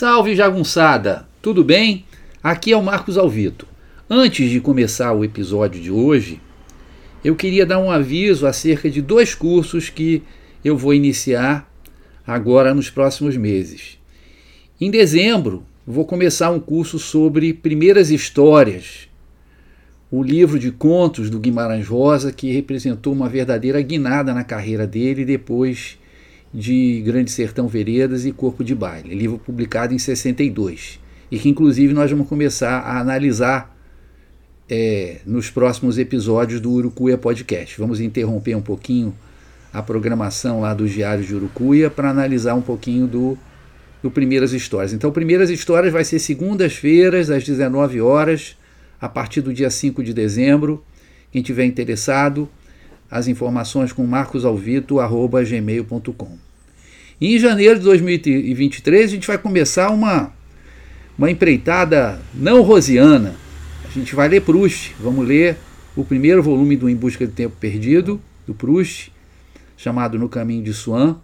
Salve jagunçada, tudo bem? Aqui é o Marcos Alvito. Antes de começar o episódio de hoje, eu queria dar um aviso acerca de dois cursos que eu vou iniciar agora nos próximos meses. Em dezembro, vou começar um curso sobre primeiras histórias, o livro de contos do Guimarães Rosa, que representou uma verdadeira guinada na carreira dele depois de Grande Sertão Veredas e Corpo de Baile, livro publicado em 62, e que inclusive nós vamos começar a analisar é, nos próximos episódios do Urucuia Podcast. Vamos interromper um pouquinho a programação lá dos Diários de Urucuia para analisar um pouquinho do, do Primeiras Histórias. Então, Primeiras Histórias vai ser segundas-feiras, às 19 horas, a partir do dia 5 de dezembro. Quem tiver interessado, as informações com marcosalvito.gmail.com. Em janeiro de 2023 a gente vai começar uma, uma empreitada não rosiana. A gente vai ler Proust, vamos ler o primeiro volume do Em Busca do Tempo Perdido, do Proust, chamado No Caminho de Swan.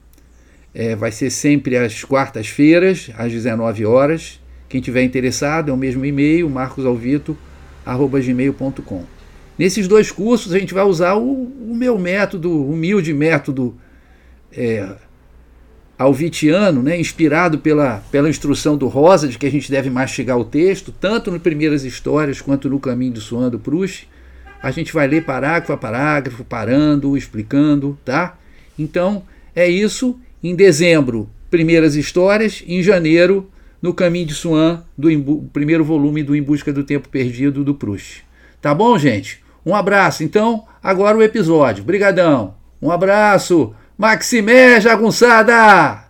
É, vai ser sempre às quartas-feiras, às 19 horas. Quem tiver interessado, é o mesmo e-mail, marcosalvito.gmail.com. Nesses dois cursos a gente vai usar o, o meu método, humilde método é, alvitiano, né, inspirado pela, pela instrução do Rosa, de que a gente deve mastigar o texto, tanto nas primeiras histórias quanto no Caminho do Suan do Proust. A gente vai ler parágrafo a parágrafo, parando, explicando, tá? Então, é isso. Em dezembro, primeiras histórias. Em janeiro, no Caminho de Suan, do primeiro volume do Em Busca do Tempo Perdido do Proust. Tá bom, gente? Um abraço. Então, agora o episódio. Brigadão. Um abraço. Maximé Jagunçada!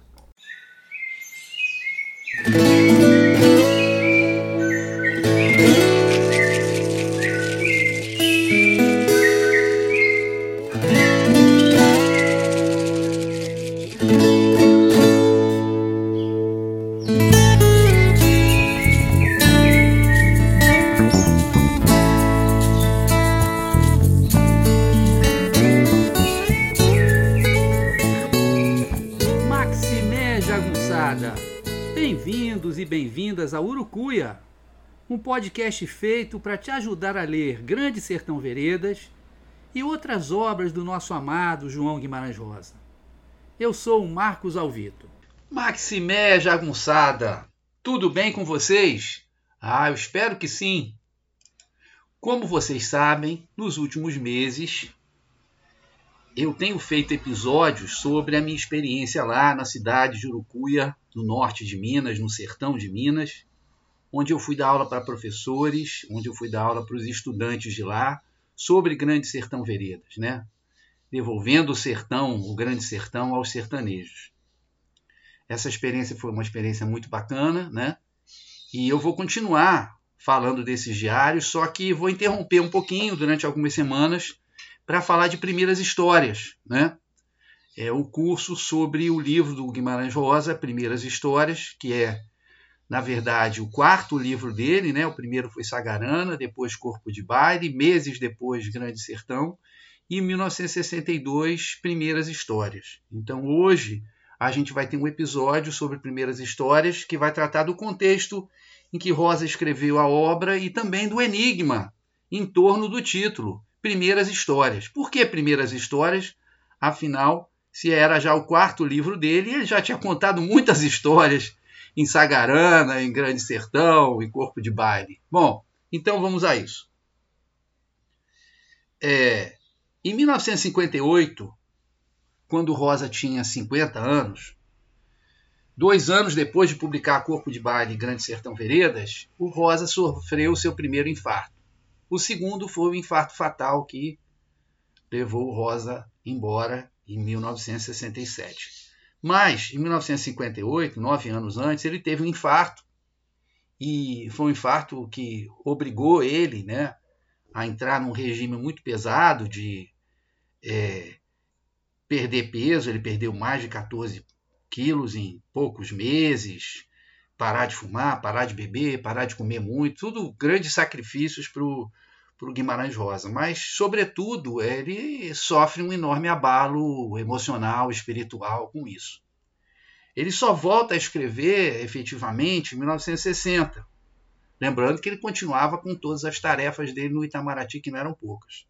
Podcast feito para te ajudar a ler Grande Sertão Veredas e outras obras do nosso amado João Guimarães Rosa. Eu sou o Marcos Alvito. Maximé Jagunçada, tudo bem com vocês? Ah, eu espero que sim. Como vocês sabem, nos últimos meses eu tenho feito episódios sobre a minha experiência lá na cidade de Urucuia, no norte de Minas, no sertão de Minas, onde eu fui dar aula para professores, onde eu fui dar aula para os estudantes de lá sobre Grande Sertão Veredas, né? Devolvendo o sertão, o Grande Sertão aos sertanejos. Essa experiência foi uma experiência muito bacana, né? E eu vou continuar falando desses diários, só que vou interromper um pouquinho durante algumas semanas para falar de primeiras histórias, né? É o curso sobre o livro do Guimarães Rosa, Primeiras Histórias, que é, na verdade, o quarto livro dele, né? O primeiro foi Sagarana, depois Corpo de Baile, meses depois Grande Sertão, e em 1962, Primeiras Histórias. Então, hoje, a gente vai ter um episódio sobre Primeiras Histórias que vai tratar do contexto em que Rosa escreveu a obra e também do enigma em torno do título, Primeiras Histórias. Por que Primeiras Histórias? Afinal, se era já o quarto livro dele, ele já tinha contado muitas histórias em Sagarana, em Grande Sertão, em Corpo de Baile. Bom, então vamos a isso. É, em 1958, quando Rosa tinha 50 anos, dois anos depois de publicar Corpo de Baile e Grande Sertão Veredas, o Rosa sofreu seu primeiro infarto. O segundo foi o infarto fatal que levou Rosa embora em 1967. Mas, em 1958, nove anos antes, ele teve um infarto. E foi um infarto que obrigou ele né, a entrar num regime muito pesado de é, perder peso. Ele perdeu mais de 14 quilos em poucos meses parar de fumar, parar de beber, parar de comer muito, tudo grandes sacrifícios para o Guimarães Rosa. Mas, sobretudo, ele sofre um enorme abalo emocional, espiritual com isso. Ele só volta a escrever efetivamente em 1960. Lembrando que ele continuava com todas as tarefas dele no Itamaraty, que não eram poucas.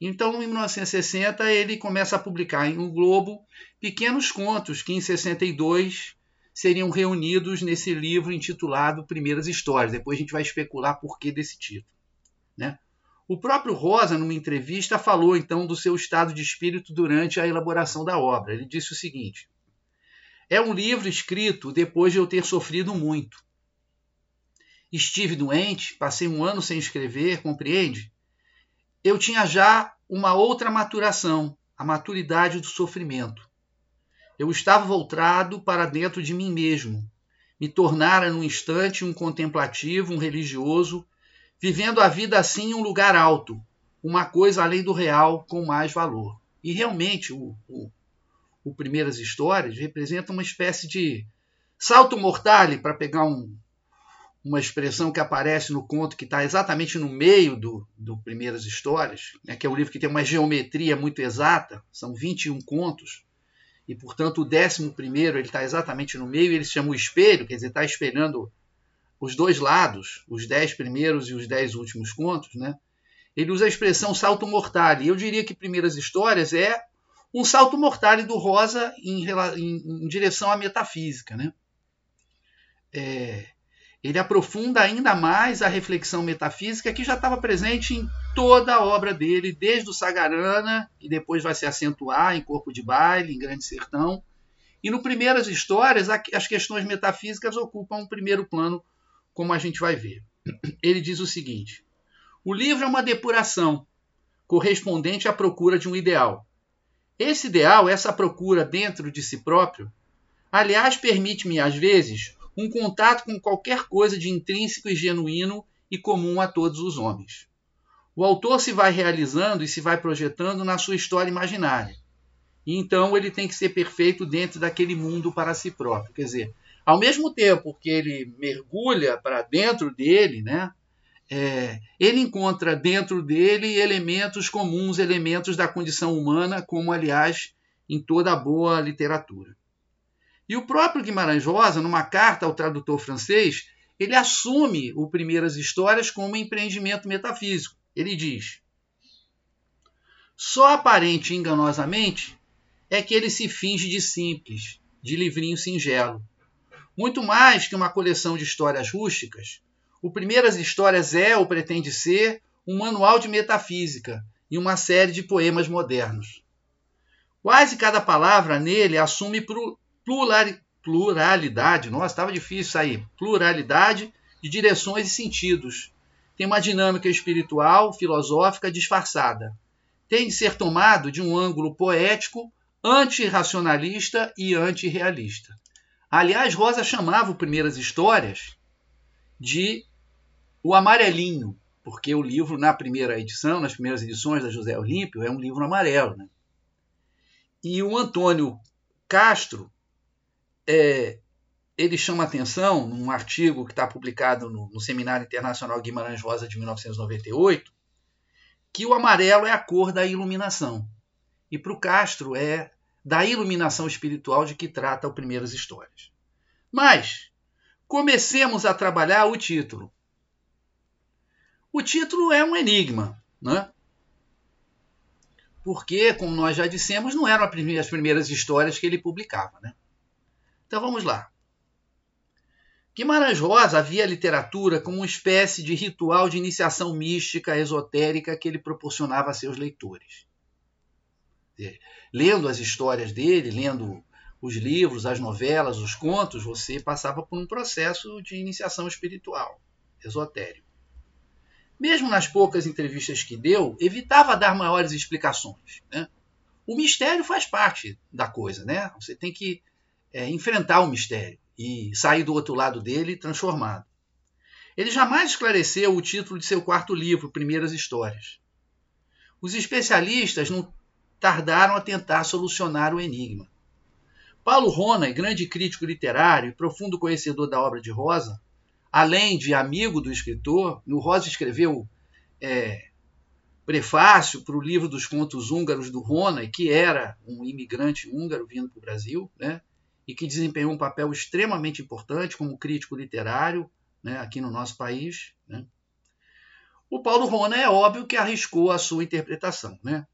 Então, em 1960, ele começa a publicar em O Globo pequenos contos que, em 62, seriam reunidos nesse livro intitulado Primeiras Histórias. Depois a gente vai especular por que desse título. Né? O próprio Rosa, numa entrevista, falou então do seu estado de espírito durante a elaboração da obra. Ele disse o seguinte: É um livro escrito depois de eu ter sofrido muito. Estive doente, passei um ano sem escrever, compreende? Eu tinha já uma outra maturação, a maturidade do sofrimento. Eu estava voltado para dentro de mim mesmo. Me tornara num instante um contemplativo, um religioso, vivendo a vida assim em um lugar alto, uma coisa além do real com mais valor. E realmente o, o, o Primeiras Histórias representa uma espécie de salto mortale, para pegar um, uma expressão que aparece no conto que está exatamente no meio do, do Primeiras Histórias, né, que é um livro que tem uma geometria muito exata, são 21 contos, e portanto o décimo primeiro ele está exatamente no meio, ele se chama o espelho, quer dizer, está espelhando os dois lados, os dez primeiros e os dez últimos contos, né? ele usa a expressão salto mortale. Eu diria que Primeiras Histórias é um salto mortale do Rosa em, em, em direção à metafísica. Né? É, ele aprofunda ainda mais a reflexão metafísica que já estava presente em toda a obra dele, desde o Sagarana, que depois vai se acentuar em Corpo de Baile, em Grande Sertão. E no Primeiras Histórias, as questões metafísicas ocupam um primeiro plano como a gente vai ver. Ele diz o seguinte: o livro é uma depuração correspondente à procura de um ideal. Esse ideal, essa procura dentro de si próprio, aliás, permite-me, às vezes, um contato com qualquer coisa de intrínseco e genuíno e comum a todos os homens. O autor se vai realizando e se vai projetando na sua história imaginária. E então ele tem que ser perfeito dentro daquele mundo para si próprio. Quer dizer, ao mesmo tempo que ele mergulha para dentro dele, né, é, ele encontra dentro dele elementos comuns, elementos da condição humana, como, aliás, em toda a boa literatura. E o próprio Guimarães Rosa, numa carta ao tradutor francês, ele assume o Primeiras Histórias como empreendimento metafísico. Ele diz: Só aparente enganosamente é que ele se finge de simples, de livrinho singelo muito mais que uma coleção de histórias rústicas, o Primeiras Histórias é ou pretende ser um manual de metafísica e uma série de poemas modernos. Quase cada palavra nele assume pluralidade, nossa, estava difícil sair, pluralidade de direções e sentidos. Tem uma dinâmica espiritual, filosófica disfarçada. Tem de ser tomado de um ângulo poético, antirracionalista e antirrealista. Aliás, Rosa chamava o Primeiras Histórias de O Amarelinho, porque o livro, na primeira edição, nas primeiras edições da José Olímpio, é um livro amarelo. Né? E o Antônio Castro, é, ele chama atenção, num artigo que está publicado no, no Seminário Internacional Guimarães Rosa de 1998, que o amarelo é a cor da iluminação. E para o Castro é da iluminação espiritual de que trata o Primeiras Histórias. Mas comecemos a trabalhar o título. O título é um enigma, né? Porque, como nós já dissemos, não eram as primeiras histórias que ele publicava. Né? Então vamos lá. Guimarães Rosa via a literatura como uma espécie de ritual de iniciação mística, esotérica que ele proporcionava a seus leitores lendo as histórias dele, lendo os livros, as novelas, os contos, você passava por um processo de iniciação espiritual, esotérico. Mesmo nas poucas entrevistas que deu, evitava dar maiores explicações. Né? O mistério faz parte da coisa, né? Você tem que é, enfrentar o mistério e sair do outro lado dele transformado. Ele jamais esclareceu o título de seu quarto livro, Primeiras Histórias. Os especialistas não tardaram a tentar solucionar o enigma. Paulo Rona, grande crítico literário e profundo conhecedor da obra de Rosa, além de amigo do escritor, no Rosa escreveu é, prefácio para o livro dos contos húngaros do Rona, que era um imigrante húngaro vindo para o Brasil, né? e que desempenhou um papel extremamente importante como crítico literário né, aqui no nosso país. Né. O Paulo Rona é óbvio que arriscou a sua interpretação. Né.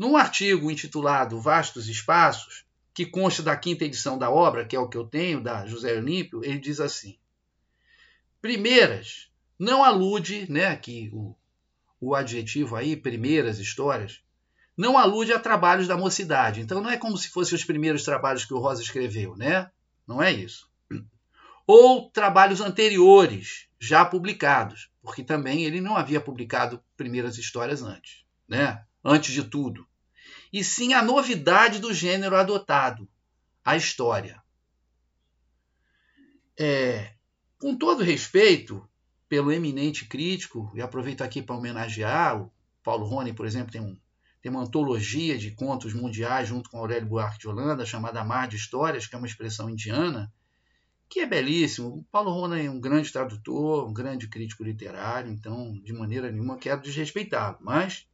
Num artigo intitulado Vastos Espaços, que consta da quinta edição da obra, que é o que eu tenho, da José Olímpio, ele diz assim: Primeiras não alude, né, que o, o adjetivo aí, primeiras histórias, não alude a trabalhos da mocidade. Então não é como se fossem os primeiros trabalhos que o Rosa escreveu, né? Não é isso. Ou trabalhos anteriores, já publicados, porque também ele não havia publicado primeiras histórias antes, né? Antes de tudo. E sim a novidade do gênero adotado, a história. É, com todo respeito pelo eminente crítico, e aproveito aqui para homenagear o Paulo Rony, por exemplo, tem um tem uma antologia de contos mundiais junto com Aurélio Buarque de Holanda, chamada Mar de Histórias, que é uma expressão indiana, que é belíssimo. O Paulo Rona é um grande tradutor, um grande crítico literário, então, de maneira nenhuma, quero desrespeitá-lo. Mas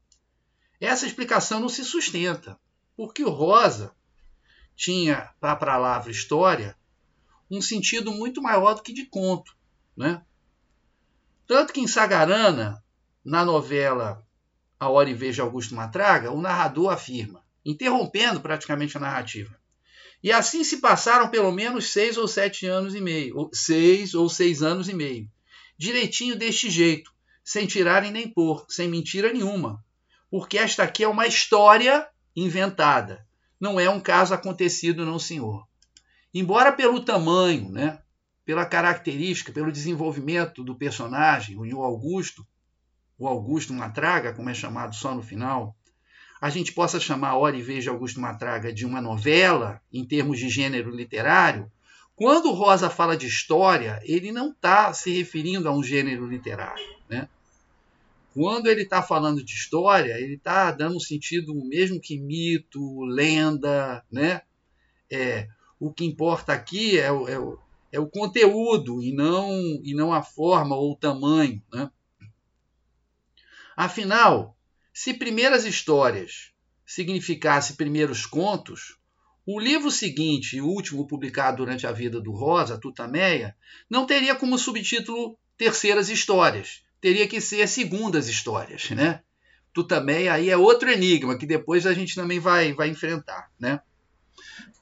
essa explicação não se sustenta, porque o Rosa tinha, para a palavra história, um sentido muito maior do que de conto. Né? Tanto que em Sagarana, na novela a hora e de Augusto Matraga, o narrador afirma, interrompendo praticamente a narrativa. E assim se passaram pelo menos seis ou sete anos e meio, ou seis ou seis anos e meio, direitinho deste jeito, sem tirarem nem pôr, sem mentira nenhuma, porque esta aqui é uma história inventada, não é um caso acontecido, não, senhor. Embora pelo tamanho, né, pela característica, pelo desenvolvimento do personagem, o Augusto, o Augusto Matraga, como é chamado só no final, a gente possa chamar Hora e de Augusto Matraga de uma novela, em termos de gênero literário, quando Rosa fala de história, ele não está se referindo a um gênero literário. Né? Quando ele está falando de história, ele está dando um sentido mesmo que mito, lenda. Né? É, o que importa aqui é o, é o, é o conteúdo e não, e não a forma ou o tamanho. Né? Afinal, se primeiras histórias significasse primeiros contos, o livro seguinte e último publicado durante a vida do Rosa, Tutameia, não teria como subtítulo Terceiras Histórias, teria que ser Segundas Histórias, né? Tutameia aí é outro enigma que depois a gente também vai, vai enfrentar, né?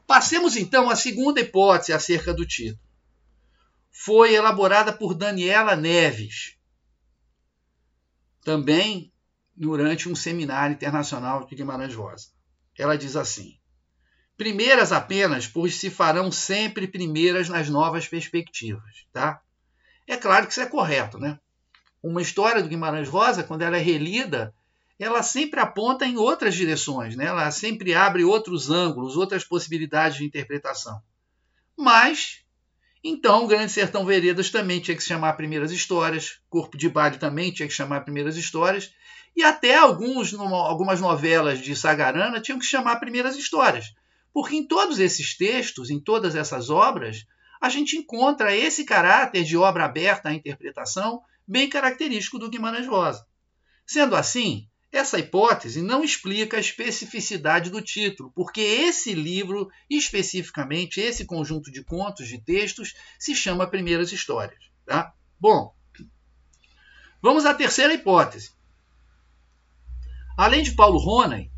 Passemos então à segunda hipótese acerca do título. Foi elaborada por Daniela Neves, também durante um seminário internacional de Guimarães Rosa. Ela diz assim: primeiras apenas, pois se farão sempre primeiras nas novas perspectivas, tá? É claro que isso é correto, né? Uma história do Guimarães Rosa, quando ela é relida, ela sempre aponta em outras direções, né? Ela sempre abre outros ângulos, outras possibilidades de interpretação. Mas então, o Grande Sertão Veredas também tinha que chamar Primeiras Histórias, Corpo de Baile também tinha que chamar Primeiras Histórias, e até alguns, algumas novelas de Sagarana tinham que chamar Primeiras Histórias. Porque em todos esses textos, em todas essas obras, a gente encontra esse caráter de obra aberta à interpretação bem característico do Guimarães Rosa. Sendo assim, essa hipótese não explica a especificidade do título, porque esse livro, especificamente, esse conjunto de contos, de textos, se chama Primeiras Histórias. Tá? Bom, vamos à terceira hipótese. Além de Paulo Ronay,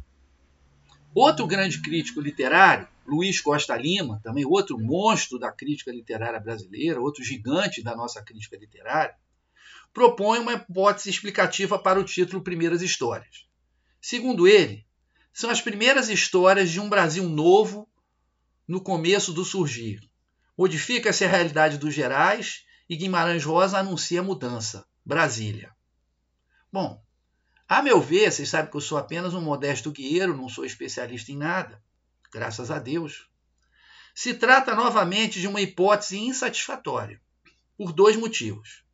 outro grande crítico literário, Luiz Costa Lima, também outro monstro da crítica literária brasileira, outro gigante da nossa crítica literária, propõe uma hipótese explicativa para o título Primeiras Histórias. Segundo ele, são as primeiras histórias de um Brasil novo no começo do surgir. Modifica-se a realidade dos Gerais e Guimarães Rosa anuncia a mudança. Brasília. Bom, a meu ver, vocês sabem que eu sou apenas um modesto guerreiro, não sou especialista em nada, graças a Deus. Se trata novamente de uma hipótese insatisfatória, por dois motivos.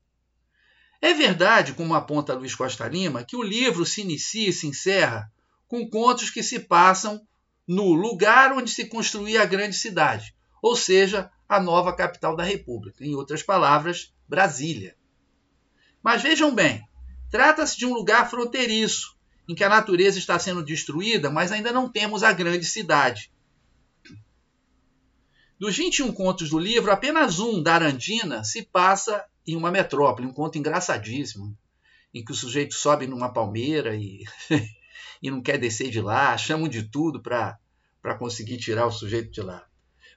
É verdade, como aponta Luiz Costa Lima, que o livro se inicia e se encerra com contos que se passam no lugar onde se construía a grande cidade, ou seja, a nova capital da República, em outras palavras, Brasília. Mas vejam bem, trata-se de um lugar fronteiriço, em que a natureza está sendo destruída, mas ainda não temos a grande cidade. Dos 21 contos do livro, apenas um, da Arandina, se passa em uma metrópole, um conto engraçadíssimo, em que o sujeito sobe numa palmeira e, e não quer descer de lá, chamam de tudo para conseguir tirar o sujeito de lá.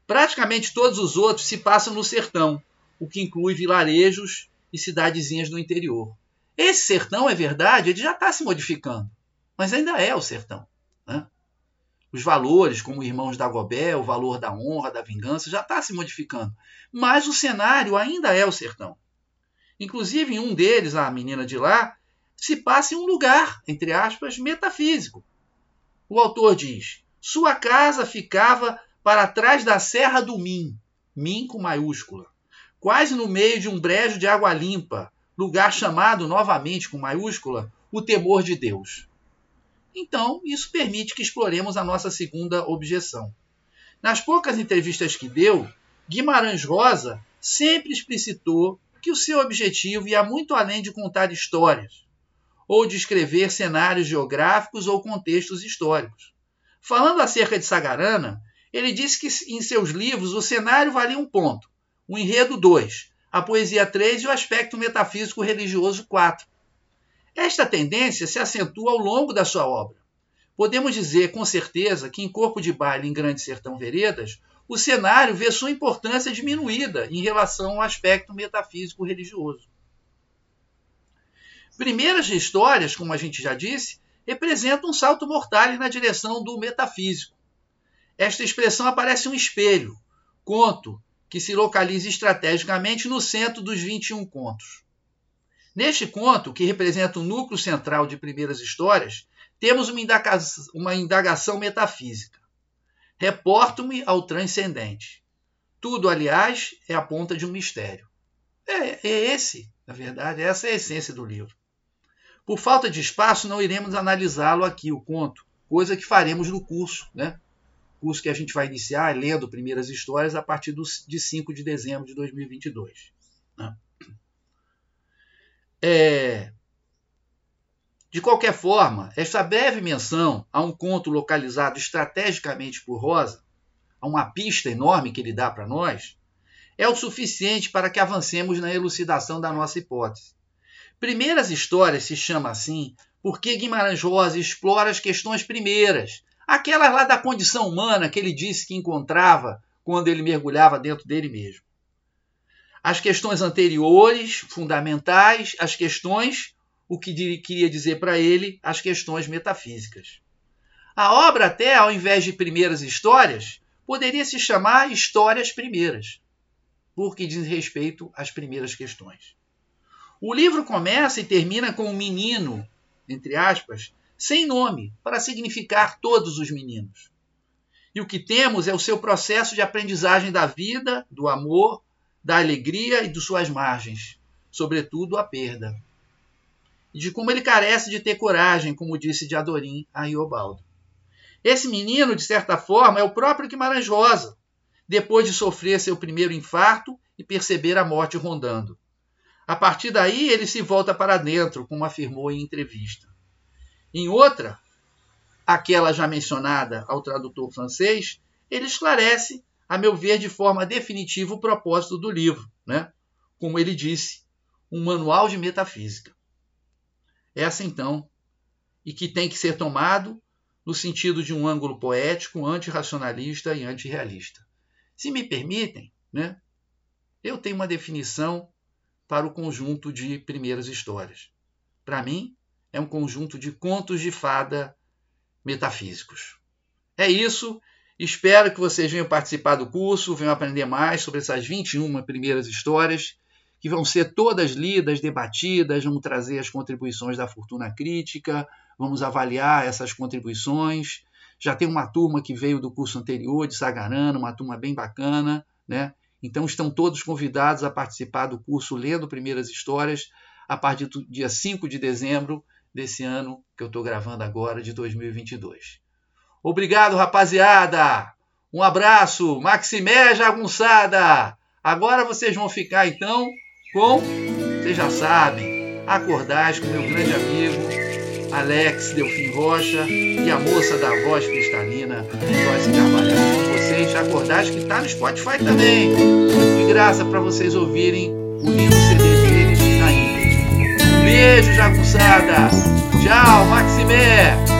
Praticamente todos os outros se passam no sertão, o que inclui vilarejos e cidadezinhas do interior. Esse sertão, é verdade, ele já está se modificando, mas ainda é o sertão. Né? Os valores, como Irmãos da Gobé, o valor da honra, da vingança, já está se modificando. Mas o cenário ainda é o sertão. Inclusive, em um deles, a menina de lá, se passa em um lugar, entre aspas, metafísico. O autor diz: Sua casa ficava para trás da Serra do Min, Min com maiúscula, quase no meio de um brejo de água limpa, lugar chamado novamente com maiúscula o temor de Deus. Então, isso permite que exploremos a nossa segunda objeção. Nas poucas entrevistas que deu, Guimarães Rosa sempre explicitou que o seu objetivo ia muito além de contar histórias ou de escrever cenários geográficos ou contextos históricos. Falando acerca de Sagarana, ele disse que em seus livros o cenário valia um ponto, o enredo dois, a poesia três e o aspecto metafísico religioso quatro. Esta tendência se acentua ao longo da sua obra. Podemos dizer com certeza que em Corpo de Baile em Grande Sertão Veredas, o cenário vê sua importância diminuída em relação ao aspecto metafísico religioso. Primeiras histórias, como a gente já disse, representam um salto mortal na direção do metafísico. Esta expressão aparece um espelho, conto, que se localiza estrategicamente no centro dos 21 contos. Neste conto, que representa o núcleo central de primeiras histórias, temos uma indagação, metafísica. Reporto-me ao transcendente. Tudo, aliás, é a ponta de um mistério. É, é esse, na verdade, essa é a essência do livro. Por falta de espaço, não iremos analisá-lo aqui, o conto, coisa que faremos no curso, né? curso que a gente vai iniciar lendo primeiras histórias a partir do, de 5 de dezembro de 2022. Né? É, de qualquer forma, esta breve menção a um conto localizado estrategicamente por Rosa, a uma pista enorme que ele dá para nós, é o suficiente para que avancemos na elucidação da nossa hipótese. Primeiras Histórias se chama assim porque Guimarães Rosa explora as questões primeiras, Aquelas lá da condição humana que ele disse que encontrava quando ele mergulhava dentro dele mesmo. As questões anteriores, fundamentais, as questões, o que queria dizer para ele, as questões metafísicas. A obra, até ao invés de primeiras histórias, poderia se chamar Histórias Primeiras, porque diz respeito às primeiras questões. O livro começa e termina com um menino, entre aspas, sem nome, para significar todos os meninos. E o que temos é o seu processo de aprendizagem da vida, do amor, da alegria e de suas margens, sobretudo a perda. E de como ele carece de ter coragem, como disse de Adorim a Iobaldo. Esse menino, de certa forma, é o próprio Guimarães Rosa, depois de sofrer seu primeiro infarto e perceber a morte rondando. A partir daí, ele se volta para dentro, como afirmou em entrevista. Em outra, aquela já mencionada ao tradutor francês, ele esclarece, a meu ver, de forma definitiva o propósito do livro, né? como ele disse, um manual de metafísica. Essa, então, e que tem que ser tomado no sentido de um ângulo poético, antirracionalista e antirrealista. Se me permitem, né, eu tenho uma definição para o conjunto de primeiras histórias. Para mim, é um conjunto de contos de fada metafísicos. É isso. Espero que vocês venham participar do curso, venham aprender mais sobre essas 21 primeiras histórias, que vão ser todas lidas, debatidas, vamos trazer as contribuições da fortuna crítica, vamos avaliar essas contribuições. Já tem uma turma que veio do curso anterior de Sagarana, uma turma bem bacana, né? Então estão todos convidados a participar do curso Lendo Primeiras Histórias a partir do dia 5 de dezembro desse ano que eu estou gravando agora, de 2022. Obrigado, rapaziada! Um abraço, Maximé Jagunçada! Agora vocês vão ficar então com, vocês já sabem, Acordais com meu grande amigo Alex Delfim Rocha e a moça da voz cristalina, Joyce Carvalho. Com vocês, Acordais, que está no Spotify também. De graça para vocês ouvirem o lindo CD deles na íntegra. Um beijo, jagunçada! Tchau, Maximé!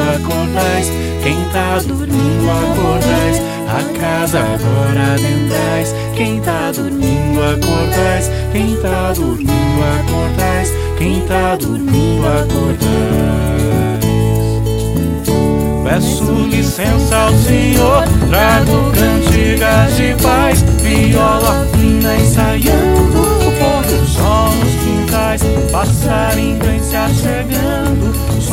Acordais, quem tá dormindo acordais, a casa agora adentrais, quem tá dormindo acordais, quem tá dormindo acordais, quem tá dormindo acordais. Peço licença ao Senhor, trago cantigas de paz, viola fina ensaiando, o pôr sol nos quintais, passarinho vem se achegando,